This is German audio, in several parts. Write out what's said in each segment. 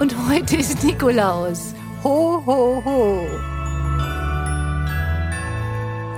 Und heute ist Nikolaus. Ho, ho, ho.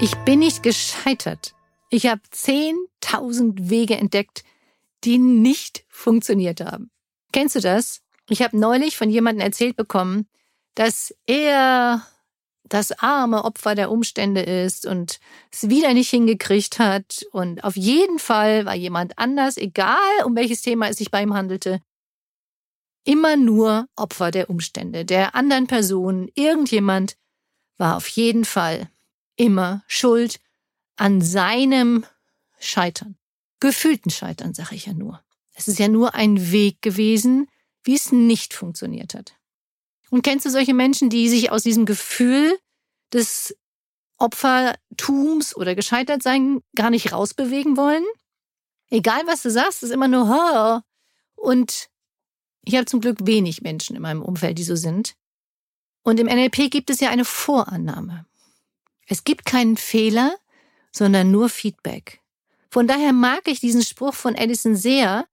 Ich bin nicht gescheitert. Ich habe 10.000 Wege entdeckt, die nicht funktioniert haben. Kennst du das? Ich habe neulich von jemandem erzählt bekommen, dass er das arme Opfer der Umstände ist und es wieder nicht hingekriegt hat. Und auf jeden Fall war jemand anders, egal um welches Thema es sich bei ihm handelte, immer nur Opfer der Umstände, der anderen Person. Irgendjemand war auf jeden Fall immer schuld an seinem Scheitern. Gefühlten Scheitern, sage ich ja nur. Es ist ja nur ein Weg gewesen, wie es nicht funktioniert hat. Und kennst du solche Menschen, die sich aus diesem Gefühl des Opfertums oder Gescheitertsein gar nicht rausbewegen wollen? Egal, was du sagst, ist immer nur ha. Und ich habe zum Glück wenig Menschen in meinem Umfeld, die so sind. Und im NLP gibt es ja eine Vorannahme. Es gibt keinen Fehler, sondern nur Feedback. Von daher mag ich diesen Spruch von Edison sehr,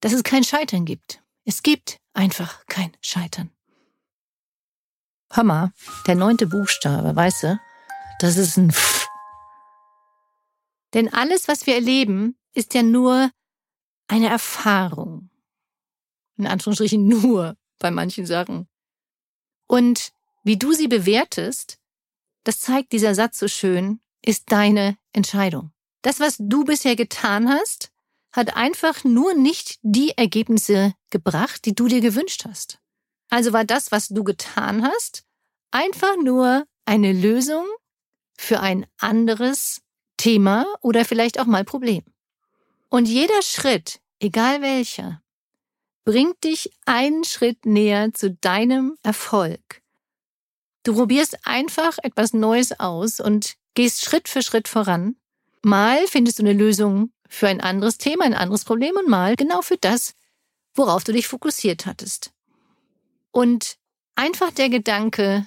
dass es kein Scheitern gibt. Es gibt einfach kein Scheitern. Hammer, der neunte Buchstabe, weißt du? Das ist ein F. Denn alles, was wir erleben, ist ja nur eine Erfahrung. In Anführungsstrichen nur bei manchen Sachen. Und wie du sie bewertest, das zeigt dieser Satz so schön, ist deine Entscheidung. Das, was du bisher getan hast, hat einfach nur nicht die Ergebnisse gebracht, die du dir gewünscht hast. Also war das, was du getan hast, einfach nur eine Lösung für ein anderes Thema oder vielleicht auch mal Problem. Und jeder Schritt, egal welcher, bringt dich einen Schritt näher zu deinem Erfolg. Du probierst einfach etwas Neues aus und gehst Schritt für Schritt voran. Mal findest du eine Lösung für ein anderes Thema, ein anderes Problem und mal genau für das, worauf du dich fokussiert hattest. Und einfach der Gedanke,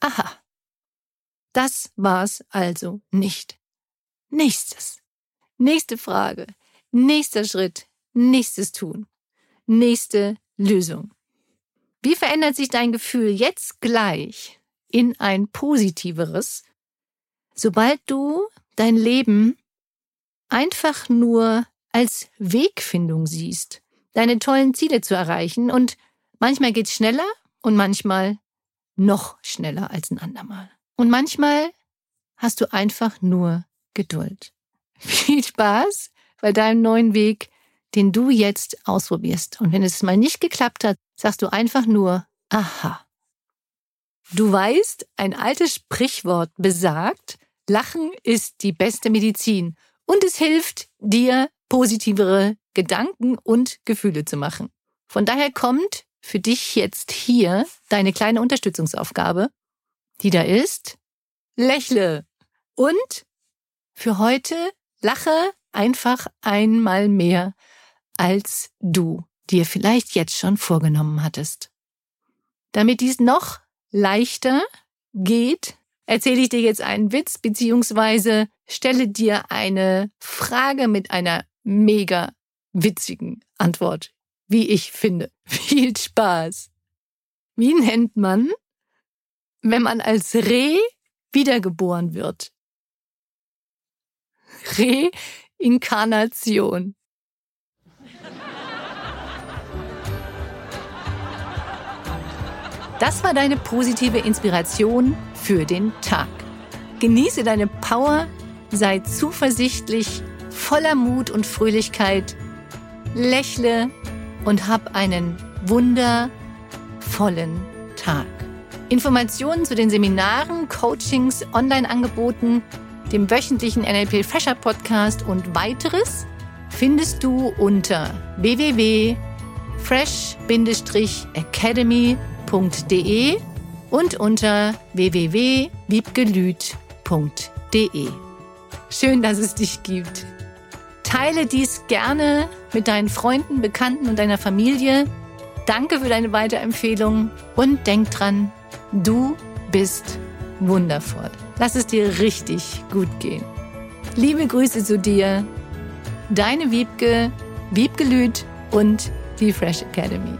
aha, das war's also nicht. Nächstes. Nächste Frage. Nächster Schritt. Nächstes Tun. Nächste Lösung. Wie verändert sich dein Gefühl jetzt gleich in ein positiveres, sobald du dein Leben einfach nur als Wegfindung siehst, deine tollen Ziele zu erreichen und manchmal geht's schneller und manchmal noch schneller als ein andermal. Und manchmal hast du einfach nur Geduld. Viel Spaß bei deinem neuen Weg, den du jetzt ausprobierst. Und wenn es mal nicht geklappt hat, sagst du einfach nur, aha. Du weißt, ein altes Sprichwort besagt, Lachen ist die beste Medizin und es hilft dir, positivere Gedanken und Gefühle zu machen. Von daher kommt für dich jetzt hier deine kleine Unterstützungsaufgabe, die da ist, lächle und für heute lache einfach einmal mehr, als du dir vielleicht jetzt schon vorgenommen hattest. Damit dies noch leichter geht, erzähle ich dir jetzt einen Witz beziehungsweise stelle dir eine Frage mit einer mega witzigen Antwort, wie ich finde. Viel Spaß. Wie nennt man, wenn man als Reh wiedergeboren wird? Reinkarnation. Das war deine positive Inspiration für den Tag. Genieße deine Power, sei zuversichtlich, voller Mut und Fröhlichkeit, lächle und hab einen wundervollen Tag. Informationen zu den Seminaren, Coachings, Online-Angeboten, dem wöchentlichen NLP Fresher Podcast und weiteres findest du unter www.fresh-academy.com wiebgelüt.de und unter www.wiebgelüt.de. Schön, dass es dich gibt. Teile dies gerne mit deinen Freunden, Bekannten und deiner Familie. Danke für deine Weiterempfehlung und denk dran, du bist wundervoll. Lass es dir richtig gut gehen. Liebe Grüße zu dir, deine Wiebke, Wiebgelüt und die Fresh Academy.